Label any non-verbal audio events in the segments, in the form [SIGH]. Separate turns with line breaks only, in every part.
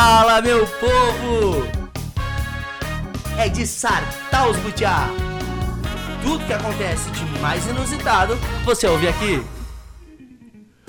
Fala, meu povo! É de sartar os butiá. Tudo que acontece de mais inusitado, você ouve aqui.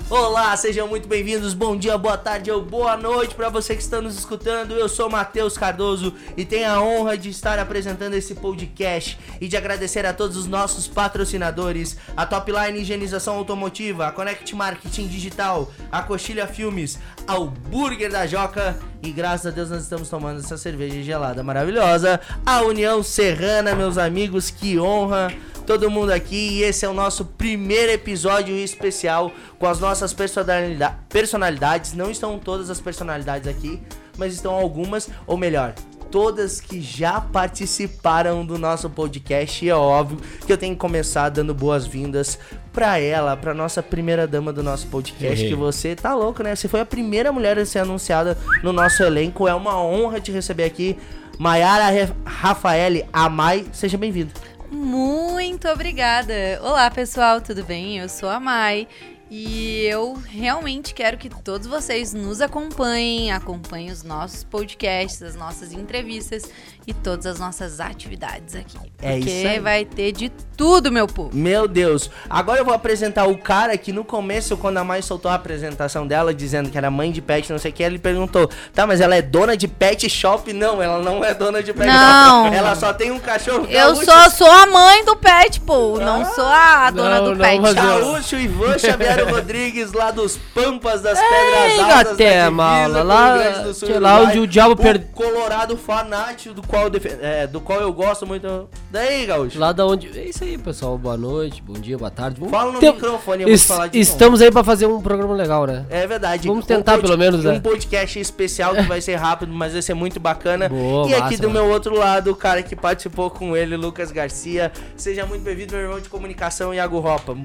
Olá, sejam muito bem-vindos. Bom dia, boa tarde ou boa noite para você que está nos escutando. Eu sou Matheus Cardoso e tenho a honra de estar apresentando esse podcast e de agradecer a todos os nossos patrocinadores: a Topline Higienização Automotiva, a Connect Marketing Digital, a Coxilha Filmes, ao Burger da Joca e graças a Deus nós estamos tomando essa cerveja gelada maravilhosa. A União Serrana, meus amigos, que honra todo mundo aqui e esse é o nosso primeiro episódio especial com as nossas personalidade, personalidades. Não estão todas as personalidades aqui, mas estão algumas, ou melhor, todas que já participaram do nosso podcast. E é óbvio que eu tenho que começar dando boas-vindas pra ela, pra nossa primeira dama do nosso podcast. Que você tá louco, né? Você foi a primeira mulher a ser anunciada no nosso elenco. É uma honra te receber aqui. Maiara Rafaele Amai, seja bem-vindo.
Muito obrigada. Olá, pessoal, tudo bem? Eu sou a Mai e eu realmente quero que todos vocês nos acompanhem, acompanhem os nossos podcasts, as nossas entrevistas e todas as nossas atividades aqui.
É
porque
isso aí.
vai ter de tudo, meu povo.
Meu Deus. Agora eu vou apresentar o cara que no começo, quando a mãe soltou a apresentação dela, dizendo que era mãe de pet, não sei o que, ele perguntou: tá, mas ela é dona de pet shop? Não, ela não é dona de pet
Não.
shop. Ela só tem um cachorro.
Eu
gaúcho.
só sou a mãe do pet, pô. Não sou a dona
Não,
do
não,
pet.
Gaúcho Ivan Xavier Rodrigues, lá dos Pampas das
Ei,
Pedras Altas. da
Guatemala, lá-
do Sul,
sei lá onde o diabo per-
Colorado fanático, do qual, eu defe- é, do qual eu gosto muito. Daí, Gaúcho.
Lá da onde. É isso aí, pessoal. Boa noite, bom dia, boa tarde. Vamos
Fala no
ter-
microfone, eu vou
Es-
falar de.
Estamos aí pra fazer um programa legal, né?
É verdade.
Vamos tentar,
pod-
pelo menos,
Um
né?
podcast especial que vai ser [LAUGHS] rápido, mas vai ser muito bacana.
Boa,
e aqui
massa,
do
mano.
meu outro lado, o cara que participou com ele, Lucas Garcia. Seja muito bem-vindo, meu irmão de comunicação, Iago Ropa.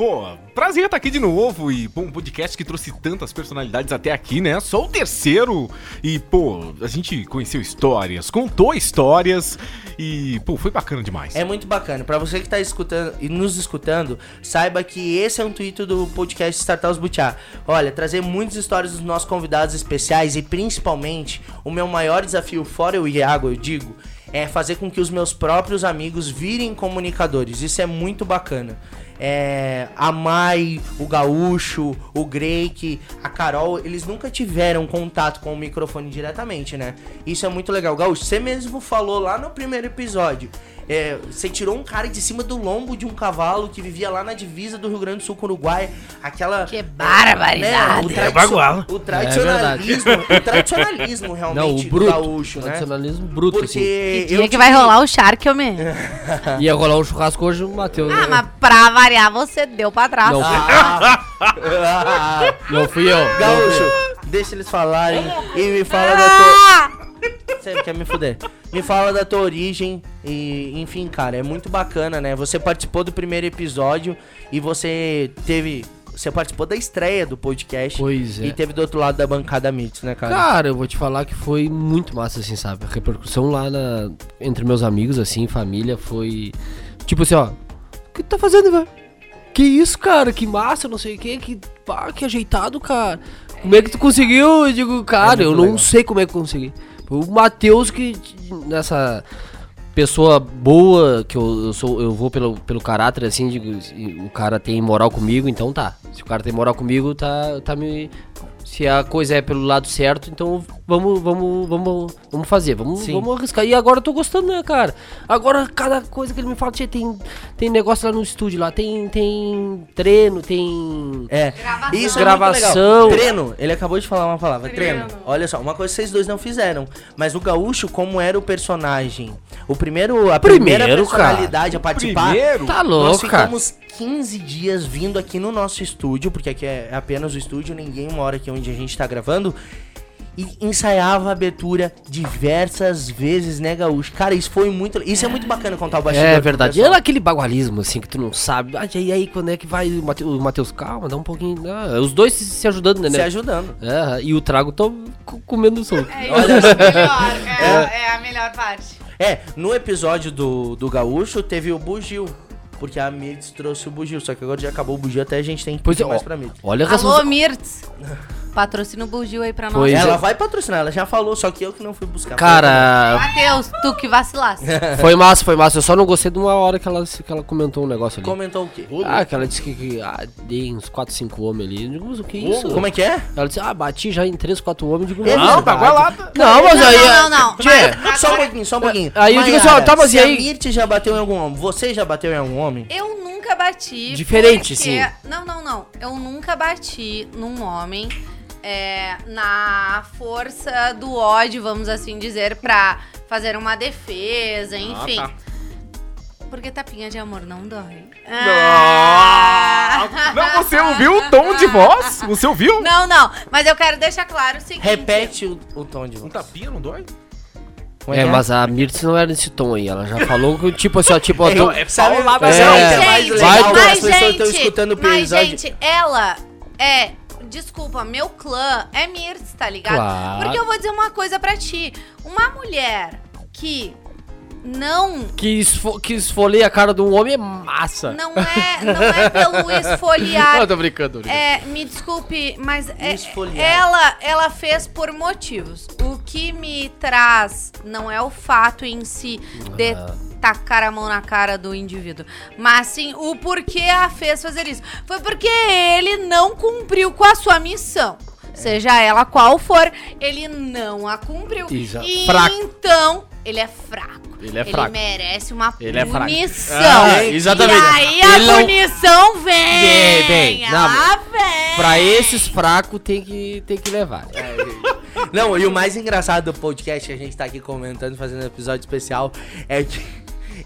Pô, prazer estar aqui de novo e, pô, um podcast que trouxe tantas personalidades até aqui, né? Sou o terceiro e, pô, a gente conheceu histórias, contou histórias e, pô, foi bacana demais.
É muito bacana. Pra você que tá escutando e nos escutando, saiba que esse é o intuito do podcast Startups Butiá. Olha, trazer muitas histórias dos nossos convidados especiais e principalmente o meu maior desafio, fora o Iago, eu digo, é fazer com que os meus próprios amigos virem comunicadores. Isso é muito bacana. É, a Mai, o Gaúcho, o Greik, a Carol, eles nunca tiveram contato com o microfone diretamente, né? Isso é muito legal. Gaúcho, você mesmo falou lá no primeiro episódio. É, você tirou um cara de cima do lombo de um cavalo que vivia lá na divisa do Rio Grande do Sul com o Uruguai. Aquela.
Que barbaridade.
o,
É baguala.
o tradicionalismo. o tradicionalismo realmente
Não, o bruto.
gaúcho, né?
Tradicionalismo bruto,
Porque
Que
eu
dia que vai rolar o me...
assim. [LAUGHS] Ia rolar um churrasco hoje, o Matheus.
Ah,
né?
mas pra variar, você deu pra trás.
Não. [LAUGHS]
Ah, ah,
Não fui eu.
Gaúcho, deixa eles falarem e me fala da tua.
Ah!
Você quer me fuder? Me fala da tua origem e, enfim, cara, é muito bacana, né? Você participou do primeiro episódio e você teve. Você participou da estreia do podcast.
Pois é.
E teve do outro lado da bancada Mitos, né, cara?
Cara, eu vou te falar que foi muito massa, assim, sabe? A repercussão lá na... entre meus amigos, assim, família, foi. Tipo assim, ó. O que tu tá fazendo, velho? Que isso, cara? Que massa, não sei o que, que. Pá, que ajeitado, cara. Como é que tu conseguiu? Eu digo, cara,
É
eu não
legal.
sei como é que eu consegui. Foi o Matheus que. Nessa pessoa boa, que eu, eu sou, eu vou pelo, pelo caráter, assim, se o cara tem moral comigo, então tá. Se o cara tem moral comigo, tá, tá me. Se a coisa é pelo lado certo, então vamos, vamos, vamos, vamos fazer, vamos,
Sim.
vamos arriscar. E agora eu tô gostando, né, cara? Agora, cada coisa que ele me fala, "Tchê, tem, tem negócio lá no estúdio, lá tem, tem treino, tem.
É.
Gravação.
Isso
Gravação.
é legal. Treino. Ele acabou de falar uma palavra. Treino. Olha só, uma coisa que vocês dois não fizeram. Mas o Gaúcho, como era o personagem? O primeiro, a primeira
Primeiro, cara.
personalidade a participar.
Primeiro,
Tá
Nós
louco, cara.
ficamos 15 dias vindo aqui no nosso estúdio, porque aqui é apenas o estúdio, ninguém mora aqui onde a gente tá gravando. E ensaiava a abertura diversas vezes, né, Gaúcho? Cara, isso foi muito. Isso é muito bacana contar o bastidor.
É verdade.
pessoal.
É aquele bagualismo, assim, que tu não sabe. Ah, e aí, quando é que vai o o Matheus? Calma, dá um pouquinho. Ah, os dois se, se ajudando, né?
Se
né?
ajudando.
É, e o trago tô co- comendo solto.
É,
Olha
isso é melhor. [LAUGHS] É, é a melhor parte.
É, no episódio do, do Gaúcho teve o Bugio. Porque a Mirtz trouxe o Bugio. Só que agora já acabou o Bugio, até a gente tem que
Pois
pedir
é,
mais pra Mirtz.
Olha a
Alô, Mirtz. [LAUGHS] Patrocina o Bugil aí pra nós.
Pois
ela
é.
vai patrocinar, ela já falou, só que eu que não fui buscar.
Cara,
Matheus, tu que vacilasse. [LAUGHS]
foi massa, foi massa. Eu só não gostei de uma hora que ela, que ela comentou um negócio ali.
Comentou o quê?
Ah, que ela disse que, que ah, dei uns 4, 5 homens ali. Eu digo, mas o que é isso?
Como é que é?
Ela disse, ah, bati já em 3, 4 homens. Eu digo,
É
não,
Não, tá gualada.
não, mas
Não,
aí...
não, não, não.
Tchê,
Mas-
Só um pouquinho, só um pouquinho.
Aí eu digo assim, ó, tá, mas
se
e aí?
a Mirth já bateu em algum homem, você já bateu em algum homem?
Eu nunca bati.
Diferente,
porque-
sim.
Não, não, não. Eu nunca bati num homem é, na força do ódio, vamos assim dizer, pra fazer uma defesa, enfim.
tá.
Porque tapinha de amor não dói.
Ah, Não, você ouviu o tom de voz? Você ouviu?
Não, não. Mas eu quero deixar claro o seguinte.
Repete o, o tom de
Um
voz.
tapinha não dói?
Como
É,
que
mas a Mirtz não era nesse tom aí. Ela já falou que, tipo assim, ó, tipo, ó, tô-
É, sabe,
lá,
é.
que é mais legal as pessoas estão escutando o
mas, gente, ela é. Desculpa, meu clã é Mirtz, tá ligado?
Claro.
Porque eu vou dizer uma coisa pra ti. Uma mulher que não.
que, esfo que esfolei a cara de um homem é massa.
Não é, não é pelo [LAUGHS] esfoliar.
Não, tô brincando, tô brincando.
É, me desculpe, mas é-
Esfoliar.
ela, ela fez por motivos. O que me traz não é o fato em si de
Ah.
Tacar a mão na cara do indivíduo, mas sim o porquê a fez fazer isso. Foi porque ele não cumpriu com a sua missão. Seja ela qual for, ele não a cumpriu.
Exa-
E
fraco.
então, ele é fraco.
Ele é fraco.
merece uma
Ele é
punição.
Ah, exatamente.
E aí a
Ele não-
punição vem.
Vem, vem. Não,
Ela vem.
Pra esses fracos tem que, tem que levar.
Não, e o mais engraçado do podcast que a gente tá aqui comentando, fazendo episódio especial, é que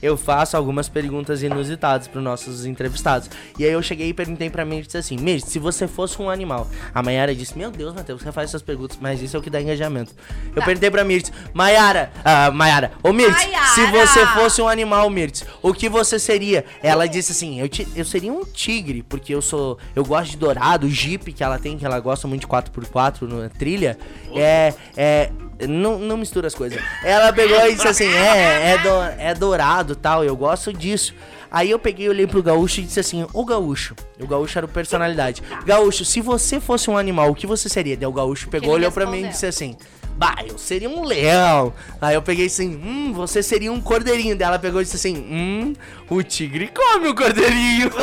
eu faço algumas perguntas inusitadas pros nossos entrevistados. E aí eu cheguei e perguntei pra mim e disse assim, Mirth, se você fosse um animal. A Mayara disse, meu Deus, Matheus, você faz essas perguntas, mas isso é o que dá engajamento. Eu
Tá.
perguntei pra Mirth, Mayara, ah, Mayara, ô Mirth, se você fosse um animal, Mirth, o que você seria? Ela disse assim, eu, ti- eu seria um tigre, porque eu sou, eu gosto de dourado, jeep que ela tem, que ela gosta muito de 4x4 na trilha, é, é, não, não mistura as coisas. Ela pegou e disse assim, é, é, do- é dourado tal, eu gosto disso. Aí eu peguei, olhei pro gaúcho e disse assim, ô gaúcho, o gaúcho era o personalidade. Gaúcho, se você fosse um animal, o que você seria? Daí o gaúcho pegou, olhou pra mim e disse assim, bah, eu seria um leão. Aí eu peguei assim, hum, você seria um cordeirinho. Daí ela pegou e disse assim, hum, o tigre come o cordeirinho. [LAUGHS]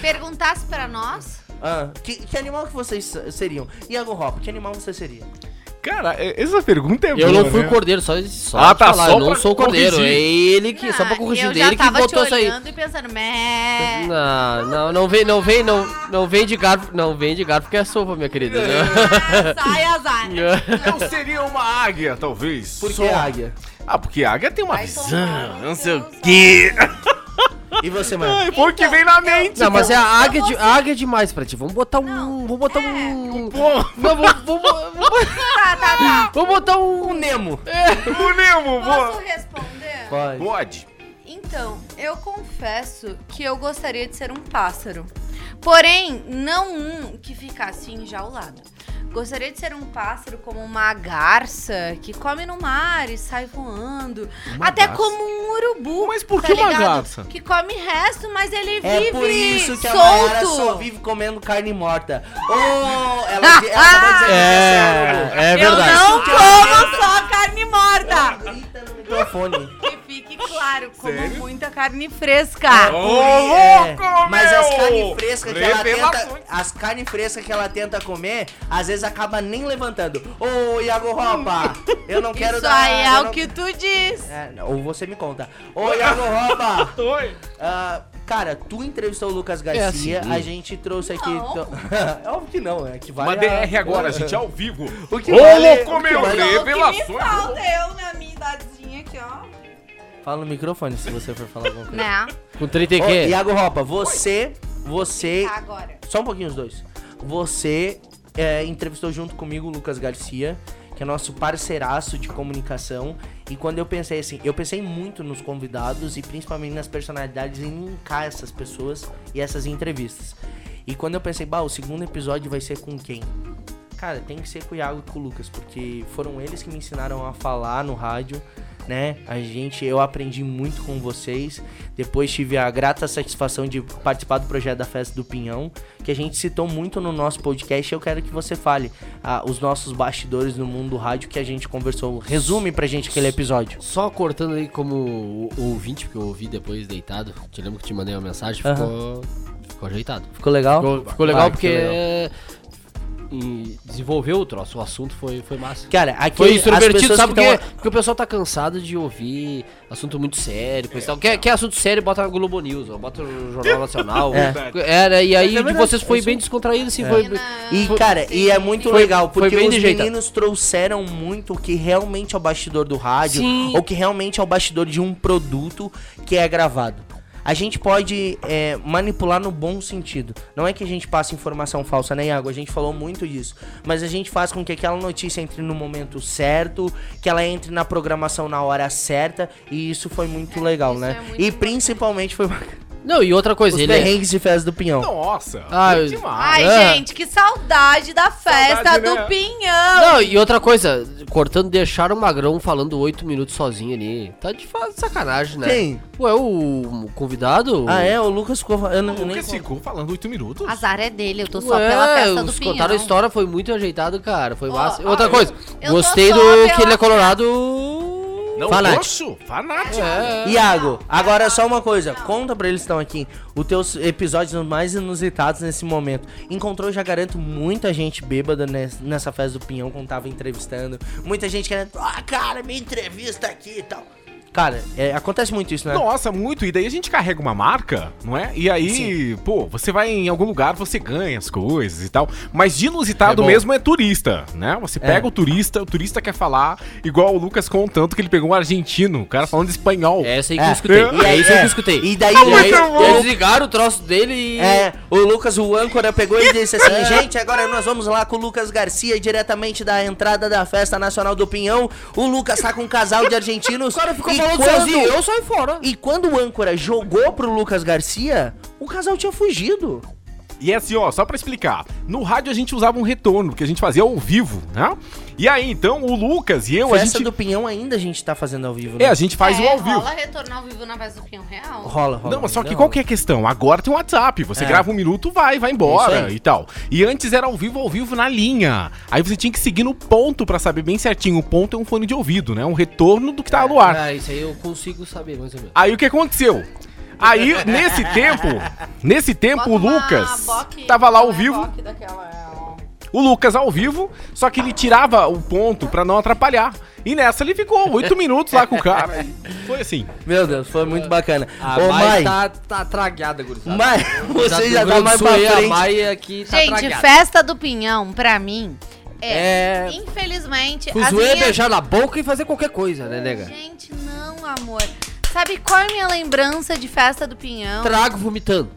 Perguntasse pra nós.
Ah, que, que animal que vocês seriam? Iago Hop, que animal você seria?
Cara, é- essa pergunta é
Eu
boa,
não fui
né?
cordeiro, só, só
Ah, tá,
falar,
só
eu não sou cordeiro. É ele que, só pra
Ah,
corrigir
eu
dele que botou isso aí.
e pensando, meh.
Não, não, não vem, não vem, não, não vem de garfo, não vem de garfo que é sopa, minha querida.
Ah, Sai, azar. [LAUGHS]
Eu seria uma águia, talvez.
Por que
Só-
águia?
Ah, porque a águia tem uma
Vai
visão, não sei o quê.
E você, mano?
Ai, foi o que
Então,
vem na mente.
Não, mas é a
Eu
águia, de, a águia é demais pra ti. Vamos botar um,
Não,
vamos botar
é.
um, não, vamos, vamos, vamos, [LAUGHS]
Tá, tá, tá.
vamos botar um,
O Nemo.
o [LAUGHS] Nemo,
Posso
boa.
responder?
Pode.
Pode.
Então, eu confesso que eu gostaria de ser um pássaro. Porém, não um que ficasse enjaulado. Gostaria de ser um pássaro como uma garça que come no mar e sai voando.
Uma
Até
garça?
como um urubu.
Mas por
tá
que uma
ligado?
garça?
Que come resto, mas ele
É
vive
por isso que a
solto.
Mayara só vive comendo carne morta. Oh, ela, ela dizer que
É, é
Eu
verdade.
não como só carne morta.
ser Grita no microfone.
Claro, como
Sério?
muita carne fresca.
Ô,
É,
louco,
mas
meu!
as carnes frescas que ela tenta,
Revelações.
as carnes frescas que ela tenta comer, às vezes acaba nem levantando. Ô, Iago Ropa, eu não [LAUGHS] quero
Isso
dar...
aí
eu
é o
não-
que tu diz.
É, ou você me conta. Ô, Iago Ropa, [LAUGHS]
Oi.
ah, cara, tu entrevistou o Lucas Garcia,
assim.
a gente trouxe aqui...
Não. [LAUGHS]
é óbvio que não, é que vai...
Uma DR agora, gente, ao vivo.
O que
Ô,
vale-
louco,
o que
meu!
vale-
Revelações.
eu na minha idadezinha aqui, ó.
Fala no microfone se você for falar alguma coisa.
Né?
Com 30 e
Ô,
quê?
Iago Ropa, você... Você...
Tá, agora.
Só um pouquinho os dois. Você é, entrevistou junto comigo o Lucas Garcia, que é nosso parceiraço de comunicação. E quando eu pensei assim, eu pensei muito nos convidados e principalmente nas personalidades em linkar essas pessoas e essas entrevistas. E quando eu pensei, bah, o segundo episódio vai ser com quem? Cara, tem que ser com o Iago e com o Lucas, porque foram eles que me ensinaram a falar no rádio, né? A gente, eu aprendi muito com vocês. Depois tive a grata satisfação de participar do projeto da Festa do Pinhão, que a gente citou muito no nosso podcast. Eu quero que você fale ah, os nossos bastidores no mundo do rádio que a gente conversou. Resume pra gente aquele episódio.
Só cortando aí como o- ouvinte, porque eu ouvi depois deitado. Te lembro que te mandei uma mensagem, ficou, ficou ajeitado.
Ficou legal?
Ficou, ficou legal
Ah,
porque
ficou legal.
É, e desenvolveu o troço, o assunto foi, foi massa.
Cara, aqui
Foi
as
extrovertido,
pessoas
sabe por quê?
tão-
Porque o pessoal tá cansado de ouvir assunto muito sério, coisa e tal. Quer, quer assunto sério, bota na Globo News, ó, bota no Jornal Nacional. [LAUGHS]
É.
Era, e aí
Mas é
de vocês
é
foi bem
aí.
descontraído, assim,
É.
foi...
E, cara, e é muito
Foi-
legal,
foi
porque
bem
os meninos trouxeram muito o que realmente é o bastidor do rádio,
Sim.
ou que realmente é o bastidor de um produto que é gravado. A gente pode é, manipular no bom sentido. Não é que a gente passe informação falsa, né, Iago? A gente falou muito disso. Mas a gente faz com que aquela notícia entre no momento certo, que ela entre na programação na hora certa. E isso foi muito legal, né?
é muito
e principalmente foi
Não, e outra coisa,
os
ele é...
perrengues de festa do Pinhão.
Nossa,
Ah, eu-
demais.
Ai,
É.
gente, que saudade da festa
Saudade,
do
né?
Pinhão.
Não, e outra coisa, cortando, deixaram o Magrão falando oito minutos sozinho ali. Tá de sacanagem, né?
Quem?
Ué, o convidado?
Ah, é? O Lucas ficou. Eu não,
O
eu
Lucas ficou falando oito minutos.
Azar é dele, eu tô só
Ué,
pela festa do Pinhão.
contaram a história, foi muito ajeitado, cara. Foi
Ó,
massa. outra
eu-
coisa,
eu
gostei
só
do que ele é colorado.
Não,
Fanático.
fanático.
É.
Iago, agora só uma coisa, conta pra eles que estão aqui, os teus episódios mais inusitados nesse momento. Encontrou, já garanto, muita gente bêbada nes- nessa festa do Pinhão quando tava entrevistando. Muita gente querendo, ah, cara, me entrevista aqui e tal. Cara, é, acontece muito isso, né?
Nossa, muito. E daí a gente carrega uma marca, não é? E aí, pô, você vai em algum lugar, você ganha as coisas e tal. Mas de inusitado
É
mesmo é turista, né? Você pega
É.
o turista, o turista quer falar, igual o Lucas contando que ele pegou um argentino, o cara falando espanhol.
É essa aí que
É.
eu escutei.
E
é
aí-
isso aí que
é.
eu escutei.
E daí-
aí,
bom.
eles ligaram o troço dele e.
É, o Lucas, o âncora, pegou e disse assim: [LAUGHS] Gente, agora nós vamos lá com o Lucas Garcia, diretamente da entrada da Festa Nacional do Pinhão. O Lucas tá com um casal de argentinos.
O cara ficou
e
falando
quando-
sozinho, eu saí fora.
E quando o âncora jogou pro Lucas Garcia, o casal tinha fugido.
E é assim, ó, só pra explicar. No rádio a gente usava um retorno, que a gente fazia ao vivo, né? E aí, então, o Lucas e eu, a
Festa
gente...
do Pinhão ainda a gente tá fazendo ao vivo, né?
É, a gente faz
é,
o ao vivo.
rola retorno ao vivo na festa do Pinhão Real.
Rola, rola.
Não, mas só que qual que é a questão? Agora tem o WhatsApp. Você
É.
grava um minuto, vai, vai embora e tal. E antes era ao vivo, ao vivo na linha. Aí você tinha que seguir no ponto pra saber bem certinho. O ponto é um fone de ouvido, né? Um retorno do que tá no ar.
Ah, isso aí eu consigo saber, mais ou menos.
Aí o que aconteceu? Aí, nesse tempo, nesse tempo, o
Bota uma
Lucas
boque-
tava lá ao
é
vivo.
daquela, é.
O Lucas ao vivo, só que ele tirava o ponto pra não atrapalhar. E nessa ele ficou oito minutos lá com o cara. E Foi assim.
Meu Deus, foi muito bacana.
A
Ô,
Mai
Mai,
tá, tá tragada, gurizada.
Mai, [LAUGHS] você já tá mais pra
A
frente.
Mai aqui tá
Gente,
tragada.
festa do Pinhão, pra mim, é.
É...
Infelizmente,
zoeira,
minhas-
beijar na boca e fazer qualquer coisa, né, nega?
Gente, não, amor. Sabe qual é a minha lembrança de festa do Pinhão?
Trago vomitando.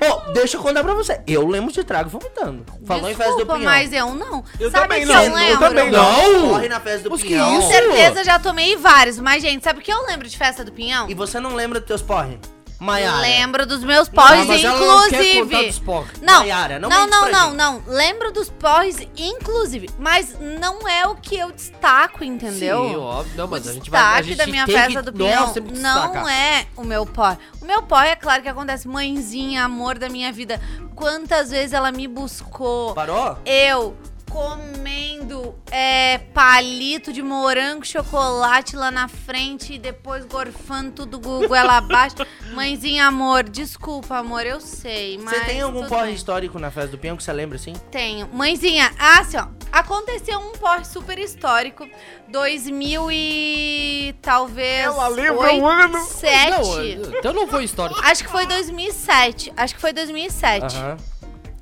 Ô, deixa eu contar pra você. Eu lembro de trago vomitando. Falou em festa do
Desculpa,
Pinhão.
mas eu não.
Eu
sabe
também
que
não,
eu
eu
lembro?
também
não.
Corre na festa do
Mas que
Pinhão.
Com
isso?
certeza já tomei vários, mas gente, sabe o que eu lembro de festa do Pinhão?
E você não lembra dos teus porre? Maiara.
Lembro dos meus porres,
ela não
inclusive.
dos porres.
Não,
Maiara, não
não, não, não, não. Lembro dos porres, inclusive. Mas não é o que eu destaco, entendeu?
Sim, óbvio. Não, mas
o
a gente vai... A gente
da minha festa
que,
do
que
não
destacar.
é o meu porre. O meu porre é claro que acontece. Mãezinha, amor da minha vida. Quantas vezes ela me buscou.
Parou?
Eu comendo é, palito de morango, chocolate lá na frente e depois gorfando tudo go- goela abaixo. [LAUGHS] Mãezinha, amor, desculpa, amor, eu sei, mas...
Você tem algum porre
bem.
histórico na festa do Pinhão que você lembra assim?
Tenho. Mãezinha, ah, assim, ó. Aconteceu um porre super histórico. 2000 e... talvez...
Ela lembra o ano.
Sete.
Não, então não foi histórico.
Acho que foi 2007. Acho que foi 2007.
Aham.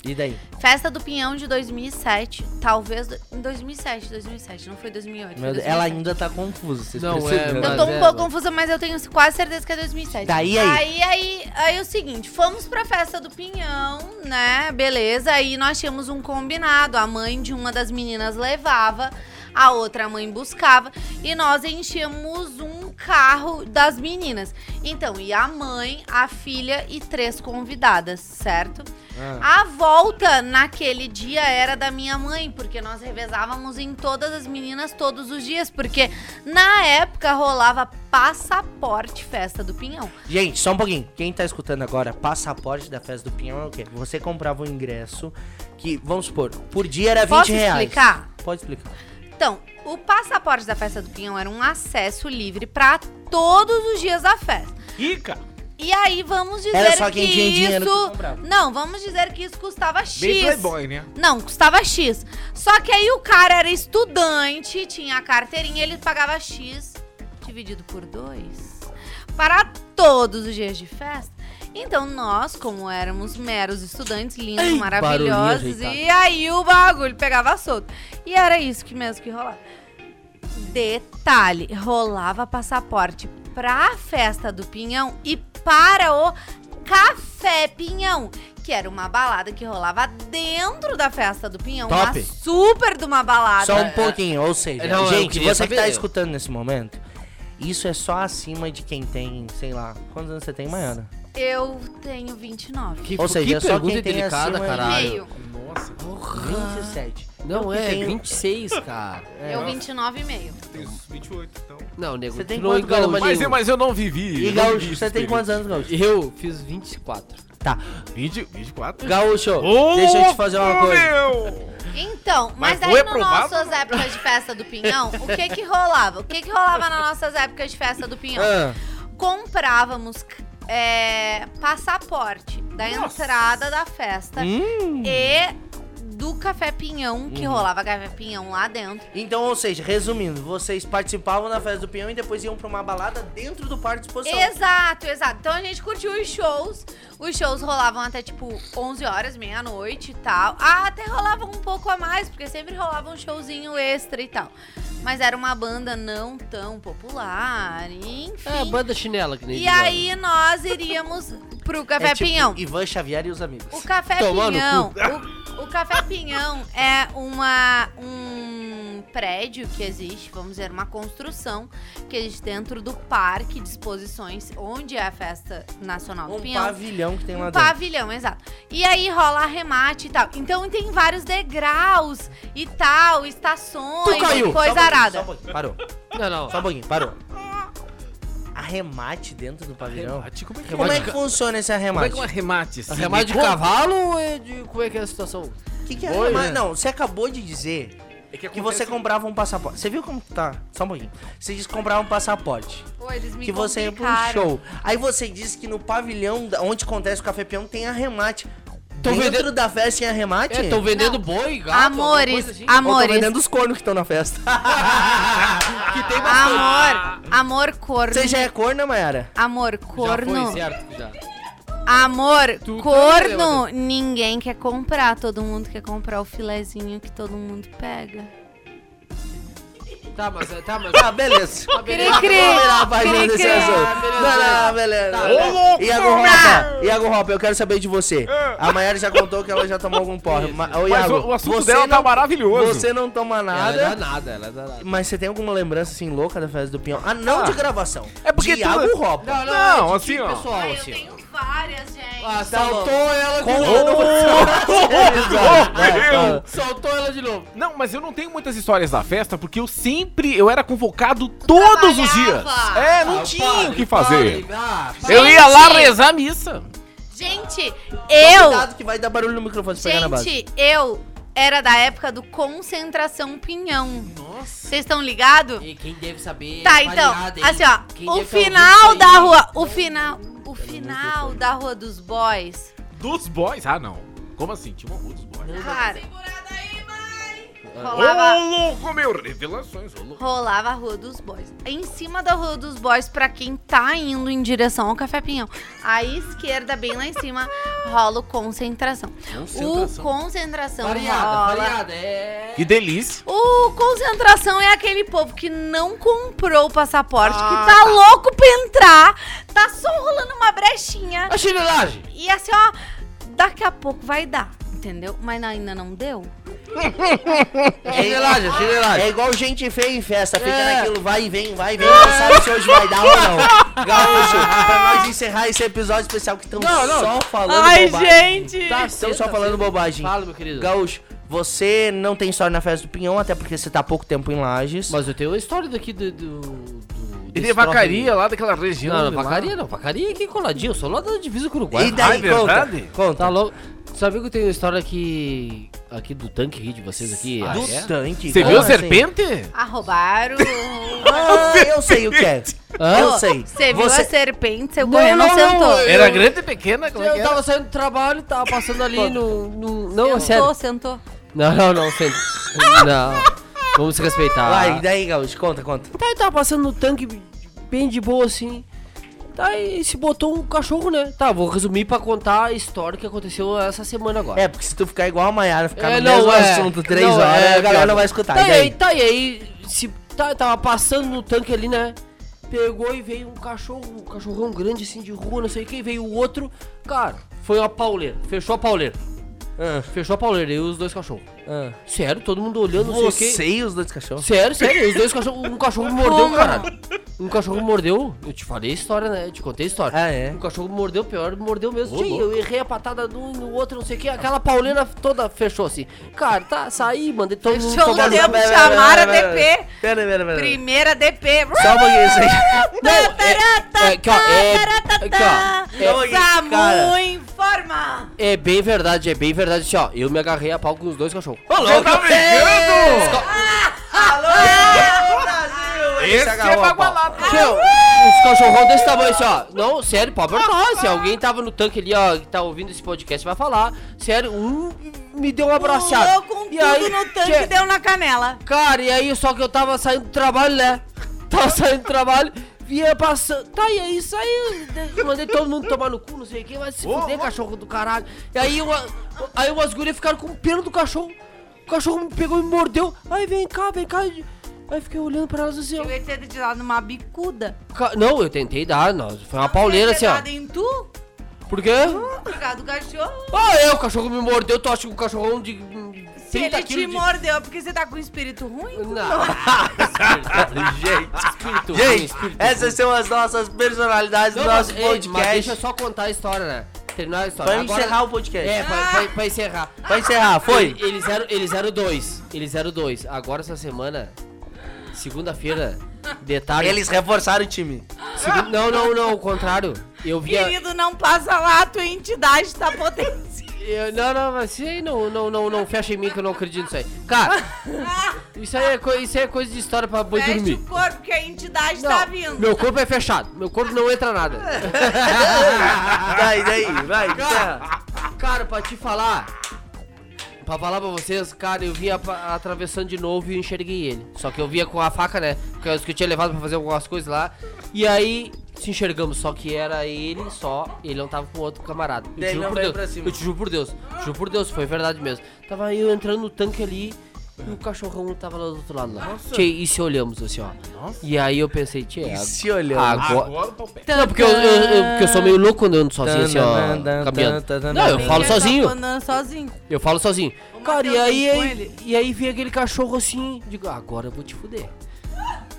E daí?
Festa do Pinhão de 2007. Talvez. Em 2007, 2007. Não foi 2008. foi
Meu Deus,
2007.
ela ainda tá confusa, vocês
Não,
precisam
é.
Eu tô um
é,
pouco
mas-
confusa, mas eu tenho quase certeza que é 2007.
Daí aí?
Aí, aí, aí é o seguinte, fomos pra festa do Pinhão, né? Beleza. Aí nós tínhamos um combinado. A mãe de uma das meninas levava, a outra mãe buscava. E nós enchemos um carro das meninas. Então, ia a mãe, a filha e três convidadas, certo?
Ah.
A volta naquele dia era da minha mãe, porque nós revezávamos em todas as meninas todos os dias, porque na época rolava passaporte festa do Pinhão.
Gente, só um pouquinho. Quem tá escutando agora, passaporte da festa do Pinhão é o quê? Você comprava um ingresso que, vamos supor, por dia era 20
Posso
reais.
explicar?
Pode explicar.
Então, o passaporte da festa do Pinhão era um acesso livre para todos os dias da festa.
Rica.
E aí vamos dizer
Era só
que
quem tinha dinheiro que
isso,
comprava.
não, vamos dizer que isso custava X.
Bem playboy, né?
Não, custava X. Só que aí o cara era estudante, tinha a carteirinha, ele pagava X dividido por dois para todos os dias de festa. Então nós, como éramos meros estudantes, lindos,
Ei,
maravilhosos, e aí o bagulho pegava solto. E era isso que mesmo que rolava. Detalhe, rolava passaporte pra festa do Pinhão e para o Café Pinhão, que era uma balada que rolava dentro da festa do Pinhão,
Top.
uma super de uma balada.
Só um pouquinho, ou seja,
É, não, eu
gente, você que
saber.
tá escutando nesse momento, isso é só acima de quem tem, sei lá, quantos anos você tem, Maiana?
Eu tenho 29.
Que,
Ou seja,
que
é só
pergunta
quem tem
delicada,
acima de
caralho.
Meio.
Nossa,
Porra.
27.
Não, [LAUGHS]
Eu
é,
tenho-
26, cara.
É,
eu
ó.
29 e meio.
tem uns 28, então.
Não, nego,
Você tem
tu não
quanto,
engana
Gaúcho?
mais
Mas, eu- mas eu não vivi.
E
eu não
Gaúcho,
vivi
você
esse
tem quantos anos, Gaúcho?
Eu fiz 24.
Tá.
20, 24?
Gaúcho, deixa eu te fazer uma coisa.
meu!
Então, mas,
Mas foi
nas
aprovado?
nossas épocas de festa do Pinhão, o que que rolava? O que que rolava nas nossas épocas de festa do Pinhão?
Ah,
Comprávamos é, passaporte da
Nossa.
entrada da festa
hum.
e do Café Pinhão, que
Uhum.
rolava Café Pinhão lá dentro.
Então, ou seja, resumindo, vocês participavam da festa do Pinhão e depois iam pra uma balada dentro do parque de exposição.
Exato, exato. Então a gente curtiu os shows. Os shows rolavam até tipo 11 horas, meia-noite e tal. Ah, até rolavam um pouco a mais, porque sempre rolava um showzinho extra e tal. Mas era uma banda não tão popular, enfim.
É, banda chinela, que nem
e aí nós iríamos pro Café
É tipo
Pinhão.
Ivan Xavier e os amigos.
O Café
Tomar no
Pinhão. O, o Café Pinhão é uma, um prédio que existe, vamos dizer, uma construção que existe dentro do parque de exposições, onde é a festa nacional do
Um
Pinhão.
pavilhão que tem lá
Um
dentro.
pavilhão, exato. E aí rola arremate e tal. Então tem vários degraus e tal, estações,
Tu caiu! Só um
coisa arada.
Só um pouquinho, parou.
Não, não.
Só um pouquinho, parou. Arremate dentro do pavilhão?
Arremate? Como é que
Como é que
Arremate?
funciona esse
Como é
arremate?
que é um arremate? assim?
Arremate de
conta.
cavalo ou é de. Como é que é a situação?
O que, que é
Oi,
arremate?
né?
Não, você acabou de dizer
É
que
acontece-
você comprava um passaporte. Você viu como que tá? Só um pouquinho. Você disse que comprava um passaporte.
Pô, eles me
que você ia pro
complicaram.
show. Aí você disse que no pavilhão onde acontece o Café Peão tem arremate.
Tão
Dentro
vendendo-
da festa tem arremate?
É, estão vendendo
Não.
boi, gato,
Amores,
coisa assim.
Ou
amores.
vendendo os cornos que estão na festa. [LAUGHS]
Que tem bastante.
Amor, amor corno.
Você já é corna, Mayara?
Amor
Já
corno.
foi, certo? Já.
Amor,
Tu
corno, ninguém quer comprar. Todo mundo quer comprar o filezinho que todo mundo pega.
Tá, mas... Tá, mas...
Ah, beleza.
Tá,
Cri,
beleza.
cri. Cri,
desse
cri.
assunto.
Ah, beleza.
Não, não, beleza.
Tá,
beleza.
louco,
Iago
não.
Ropa, Iago Ropa, eu quero saber de você. A Mayara já contou que ela já tomou algum porre. Ô,
Mas
Iago,
o, o assunto
você
dela tá
não-
maravilhoso.
Você não toma
Ela é
nada,
danada, ela é danada.
mas você tem alguma lembrança assim louca da festa do Pinhão? Ah, não
Ah.
de gravação.
É porque
de
tu-
Iago Ropa.
Não, não,
Não,
é
assim,
tipo
ó.
pessoal,
eu
assim,
tenho várias, gente.
Ah,
Tá bom.
soltou ela de novo. Soltou [LAUGHS] ela de novo.
Não, mas eu não tenho muitas histórias da festa, porque eu sempre, eu era convocado todos os dias. É, não
Ah,
tinha
pare,
o que fazer.
pare. Ah,
Eu ia lá
Gente.
rezar a missa.
Gente, eu.
Cuidado que vai dar barulho no microfone se pegar na base.
Gente, eu era da época do Concentração Pinhão.
Nossa.
Vocês estão ligados?
E quem deve saber.
Tá,
é
então,
variado, hein?
assim, ó,
Quem
o
tá
final da rua, o final, final da rua dos boys,
Dos boys? Ah, não. Como assim? Tinha uma rua dos boys.
cara,
Ô,
rolava,
louco, meu. Revelações, ô, louco.
rolava a rua dos boys. Em cima da rua dos boys, pra quem tá indo em direção ao Café Pinhão, à esquerda, bem lá em cima, [LAUGHS] rola o Concentração. O Concentração
Variada,
rola...
variada. É.
Que delícia.
O concentração é aquele povo que não comprou o passaporte,
Ah,
que tá, louco pra entrar, tá só rolando uma brechinha.
A chinelagem.
E assim, ó, daqui a pouco vai dar, entendeu? Mas ainda não deu.
Chinelagem, chinelagem.
É igual gente feia em festa, fica
É.
naquilo, vai e vem, vai e vem, não sabe se hoje vai dar ou não. [LAUGHS] Gaúcho, pra nós encerrar esse episódio especial que estão só falando
Ai,
bobagem.
gente!
Tá
Estão só
tá
falando bobagem.
Fala, meu querido.
Gaúcho, você não tem história na festa do Pinhão, até porque você tá há pouco tempo em Lages.
Mas eu tenho uma história daqui do. do,
Ele
desse
é vacaria lá daquela região.
Não, não, vacaria não. Vacaria é aqui coladinho. Eu sou lá da divisa com o Uruguai.
E daí,
Ah, é verdade?
conta, conta.
Tá louco? Sabia que eu tenho uma história aqui. Aqui do tanque aqui de vocês aqui?
Do
Ah, é?
tanque.
Você viu a
assim?
serpente?
Ah, roubaram.
Ah, eu sei o que é.
Hã?
Eu sei.
Você viu
Você-
a serpente, seu
Não,
goiano
não, não,
sentou.
Era grande e pequena? Como é que
Eu
era?
tava saindo do trabalho, tava passando ali no. no não, é
sentou,
sério.
sentou.
Não, não, não, senta. Não. Vamos se respeitar.
Vai, e daí, Gaúcho, conta, conta.
Tá, eu tava passando no tanque bem de boa assim. Tá, e se botou um cachorro, né? Tá, vou resumir pra contar a história que aconteceu essa semana agora.
É, porque se tu ficar igual a Maiara, ficar
É,
no
não,
mesmo
é.
assunto três
Não,
horas,
é,
a galera não vai escutar.
Tá,
e daí?
aí, tá, e aí, se tá, tava passando no tanque ali, né? Pegou e veio um cachorro, um cachorrão grande assim de rua, não sei o que, veio o outro, cara, foi uma pauleira, fechou a pauleira,
Ah,
fechou a pauleira, e os dois cachorros.
Ah.
Sério, todo mundo olhando, não sei o que.
Você e os dois cachorros?
Sério, sério, os dois cachorros, um cachorro me mordeu, cara. Um cachorro me mordeu, eu te falei a história, né? Eu te contei a história.
Ah, é?
Um cachorro me mordeu, pior, me mordeu mesmo.
Ô,
Sim, eu errei a patada de um no outro, não sei o que. Aquela pauleira toda fechou assim. Cara, tá, saí, mandei todo mundo
Fechou o
tomar no
tempo, chamaram a
pera,
DP.
Pera, pera, pera.
Primeira DP.
Só um pouquinho, isso aí.
Não, é, é, aqui, ó, é, aqui, ó, é.
Samu informa.
é bem verdade, é bem verdade, assim, ó. Eu me agarrei a pau com os dois cachorros.
Você tá brincando?
Alô, Brasil!
Esse é bagualado.
Os cachorrão desse tamanho assim, ó. Não, sério, pode perguntar. Se alguém tava no tanque ali, ó, que tá ouvindo esse podcast, vai falar. Sério, um me deu um abraçada.
Pulou com
E
tudo
aí,
no tanque
tchê,
e deu na canela.
Cara, e aí só que eu tava saindo do trabalho, né? [LAUGHS] Tava saindo do trabalho, vinha passando. Tá, e aí saiu. de- Mandei todo mundo tomar no cu, não sei o que, mas se fuder, cachorro do caralho. E aí, uma, aí umas gurias ficaram com pena do cachorro. O cachorro me pegou e me mordeu. Aí vem cá, vem cá. Aí fiquei olhando pra elas assim, ó.
Eu ia ter te dado uma bicuda.
Ca- Não, eu tentei dar, não. Foi uma pauleira assim, ó.
Em tu?
Por quê?
Por causa do cachorro.
Ah, é, o cachorro me mordeu, tu acha que o cachorrão de. de
Se
30
ele te
quilos de-
mordeu é porque você tá com espírito ruim?
Não. [LAUGHS]
Gente,
Espírito ruim,
gente,
espírito
essas são as nossas personalidades do nosso
mas, ei, Mas
podcast.
deixa eu só contar a história, né? Terminar a história.
Pra
Agora-
encerrar o podcast.
É, pra, pra- pra encerrar. [LAUGHS]
Pra encerrar, foi?
Ele- Eles eram, eles eram dois. Eles eram dois. Agora essa semana, segunda-feira, detalhe.
Eles reforçaram o time.
Não, não, não, o contrário. Eu via.
Querido, não passa lá, a tua entidade tá potente.
Eu- não, não, mas isso aí não, não, não, não fecha em mim que eu não acredito nisso aí. Cara, [LAUGHS] isso aí é, isso aí é coisa de história pra boi
Fecha
dormir.
o corpo que a entidade
Não,
tá vindo.
Meu corpo é fechado. Meu corpo não entra nada.
Daí, [LAUGHS] daí, vai, encerra.
Cara, pra te falar. Pra falar pra vocês, cara, eu vinha pa- atravessando de novo e enxerguei ele. Só que eu via com a faca, né? Porque eu, que eu tinha levado pra fazer algumas coisas lá. E aí se enxergamos, só que era ele só, ele não tava com outro camarada. Eu te juro por Deus. Eu te juro por Deus. Juro por Deus, foi verdade mesmo. Tava eu entrando no tanque ali. E o cachorrão tava lá do outro lado lá. Tchê, e se olhamos assim, ó.
Nossa.
aí eu pensei, tchê,
E
ag-
se olhando.
agora.
Agora pé.
Não, porque eu, eu- eu- porque eu sou meio louco quando eu ando sozinho assim, ó. Caminhando. Não, eu falo
tá
sozinho. Eu falo sozinho. Cara, e aí,
com
aí- e aí vem aquele cachorro assim, digo, agora eu vou te fuder.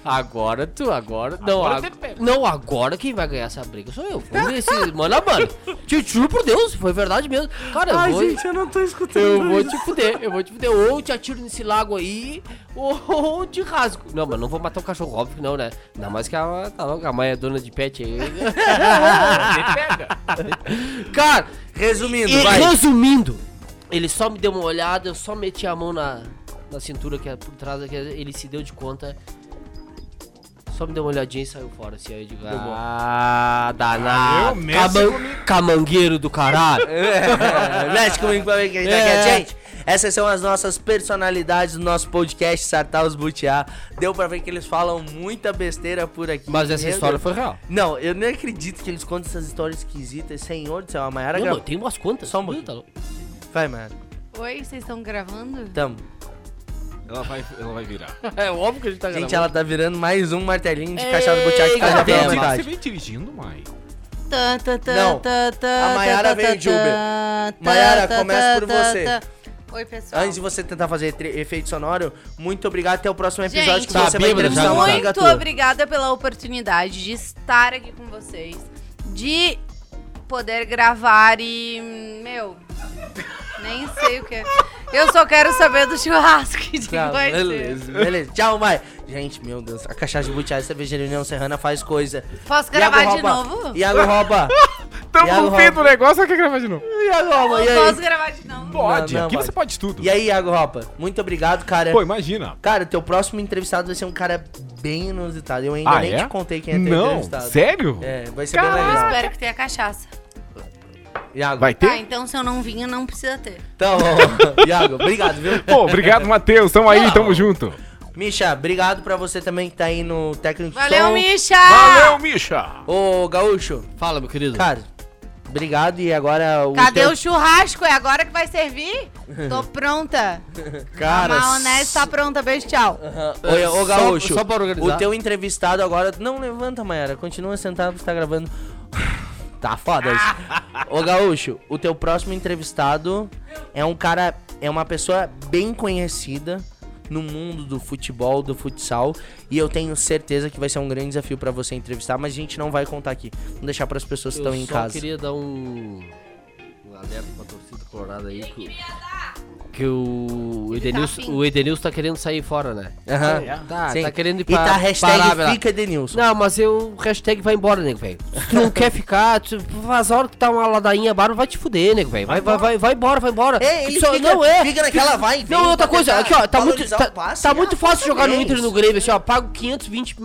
Agora tu, agora. Não,
Agora pego.
não, agora quem vai ganhar essa briga sou eu. Vamos ver se. mano a mano. Te juro por Deus, foi verdade mesmo. Cara, eu vou.
eu não tô escutando.
Eu vou te fuder, eu vou te fuder. Ou te atiro nesse lago aí, ou, te rasgo. Não, mas não vou matar o cachorro, óbvio que não, né? Ainda mais que a, tá louca, a mãe é dona de pet aí.
Cara, resumindo,
E
vai.
resumindo, ele só me deu uma olhada, eu só meti a mão na, na cintura que é por trás, que ele se deu de conta. Só me deu uma olhadinha e saiu fora, assim, aí eu digo, ah, danado, caman-
comigo.
camangueiro do caralho. [LAUGHS]
É, Mexe comigo pra ver quem tá
É.
quieto. Gente, essas são as nossas personalidades do nosso podcast Sartar os Butiá. Deu pra ver que eles falam muita besteira por aqui.
Mas essa história foi real.
Não, eu nem acredito que eles contam essas histórias esquisitas. Senhor do céu, a Mayara
Não,
gra...
mano, tem umas quantas.
Só um pouquinho.
tá.
Vai, Mayara.
Oi, vocês estão gravando?
Tamo.
Ela vai, ela vai virar. [LAUGHS]
É óbvio que a gente tá
Gente,
gravando.
ela tá virando mais um martelinho de
Ei,
cachaça do Butiá que tá já pela
Você
metade.
vem dirigindo, mãe?
Tã, tã, tã,
Não,
tã, tã,
a Mayara
tã,
veio de Uber.
tã,
Mayara,
tã,
começa por você.
Oi, pessoal.
Antes de você tentar fazer tre- efeito sonoro, muito obrigado. Até o próximo episódio
Gente,
que
tá
você vai
bêbado já,
entrevistar uma
tá?
amiga
Muito
tua.
obrigada pela oportunidade de estar aqui com vocês, de poder gravar e. Meu, nem sei o que. Eu só quero saber do churrasco que
Tá,
vai ser.
beleza, beleza. Tchau, Mai. Gente, meu Deus, a cachaça de butiá e cervejaria União Serrana faz coisa.
Posso gravar
Iago
de
rouba.
novo?
Iago rouba. [LAUGHS]
Tamo
Iago
no fim do negócio, só quer gravar de novo.
Iago rouba, e
Posso
aí?
gravar de novo?
Pode,
Não, não,
aqui
pode.
você pode tudo.
E aí, Iago Roupa, muito obrigado, cara.
Pô, imagina.
Cara, teu próximo entrevistado vai ser um cara bem inusitado. Eu ainda
Ah,
nem
é?
te contei quem é teu
Não,
entrevistado.
sério?
É, vai ser
Caraca.
bem
Eu
legal.
espero que tenha cachaça.
Iago.
Vai
Tá,
ter?
então se eu não vinha, não precisa ter.
Então, [LAUGHS] Iago, obrigado, viu?
Pô, obrigado, Matheus. Tamo aí, tamo junto.
Misha, obrigado pra você também que tá aí no técnico de
Valeu,
som.
Misha!
Valeu, Misha.
Ô, Gaúcho,
Fala, meu querido.
cara, obrigado e agora o
Cadê
teu...
o churrasco? É agora que vai servir? [LAUGHS] Tô pronta.
Cara,
A maionese tá pronta. Beijo, tchau.
Ô, ô,
Só-
Gaúcho,
só pra organizar.
o teu entrevistado agora... Não levanta, Mayara, continua sentado, você tá gravando. Tá foda isso. [LAUGHS] Ô, Gaúcho, o teu próximo entrevistado é um cara... É uma pessoa bem conhecida no mundo do futebol, do futsal. E eu tenho certeza que vai ser um grande desafio pra você entrevistar, mas a gente não vai contar aqui. Vamos deixar pras pessoas que
Eu
estão em
só
casa.
queria dar um, um alerta pra torcida colorada aí que, que o Edenilson,
afim.
o Edenilson tá querendo sair fora, né?
Aham.
Tá,
Sim.
tá querendo ir
E
pra
tá hashtag fica Edenilson.
Não, mas eu, hashtag vai embora, nego, velho. Se tu não quer ficar, tu faz hora que tá uma ladainha barba, vai te fuder, nego, velho. Vai, vai, vai, vai embora, vai embora.
É, ele
Só-
fica,
não é.
fica naquela vai e vem.
Não, outra coisa,
tentar
aqui ó, tá muito, tá,
passe.
tá
Ah,
muito fácil jogar no. Inter e no Grêmio, assim, ó, pago 520,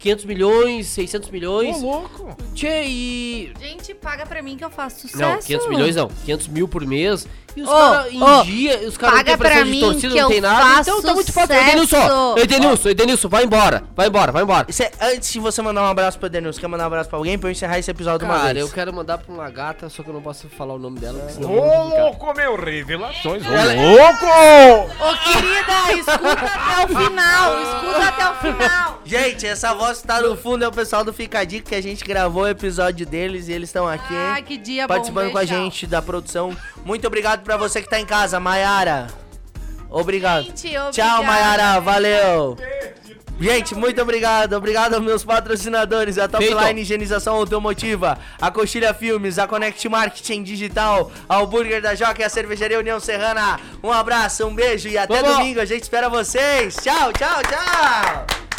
500 milhões, 600 milhões.
Ô, louco.
Tchê, e...
Gente, paga pra mim que eu faço sucesso.
Não, 500 milhões não, 500 mil por mês. E os
Ô,
caras em
ô,
dia, os caras não
paga
têm pressão de
mim
torcida,
que
não tem
eu
nada. Então tá muito fácil. Edenilson, Edenilson, Edenilson, vai embora, vai embora, vai embora.
Isso é, antes de você mandar um abraço pro Edenilson, quer mandar um abraço pra alguém pra eu encerrar esse episódio de uma
Cara,
vez?
eu quero mandar pra uma gata, só que eu não posso falar o nome dela, porque
Ô, louco, meu. Revelações. Ô, louco.
Ô, querida, escuta até o final. Escuta até o final.
Gente, essa voz que tá no fundo é o pessoal do Fica a Dica, que a gente gravou o episódio deles e eles estão aqui, hein?
Ai, que dia bom.
participando com a gente da produção. Muito obrigado pra você que tá em casa, Maiara. Obrigado.
Gente, obrigada.
Tchau, Maiara. Valeu. Gente, muito obrigado. Obrigado aos meus patrocinadores, a Top
Feito.
Line Higienização Automotiva, a Coxilha Filmes, a Connect Marketing Digital, ao Burger da Joca e a Cervejaria União Serrana. Um abraço, um beijo e até
Vamos.
domingo. A gente espera vocês. Tchau, tchau, tchau.